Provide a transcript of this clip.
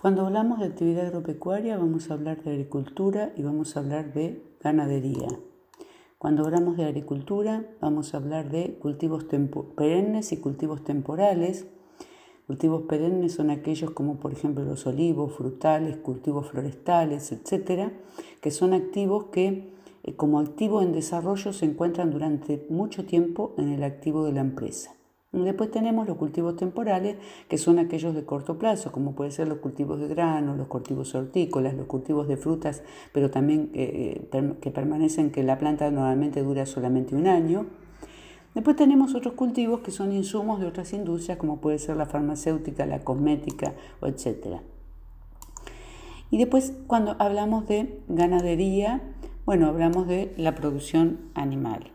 Cuando hablamos de actividad agropecuaria vamos a hablar de agricultura y vamos a hablar de ganadería. Cuando hablamos de agricultura vamos a hablar de cultivos perennes y cultivos temporales. Cultivos perennes son aquellos como por ejemplo los olivos, frutales, cultivos florestales, etcétera, que son activos que eh, como activo en desarrollo se encuentran durante mucho tiempo en el activo de la empresa. Después tenemos los cultivos temporales, que son aquellos de corto plazo, como pueden ser los cultivos de grano, los cultivos hortícolas, los cultivos de frutas, pero también eh, que permanecen, que la planta normalmente dura solamente un año. Después tenemos otros cultivos que son insumos de otras industrias, como puede ser la farmacéutica, la cosmética, etc. Y después, cuando hablamos de ganadería, bueno, hablamos de la producción animal.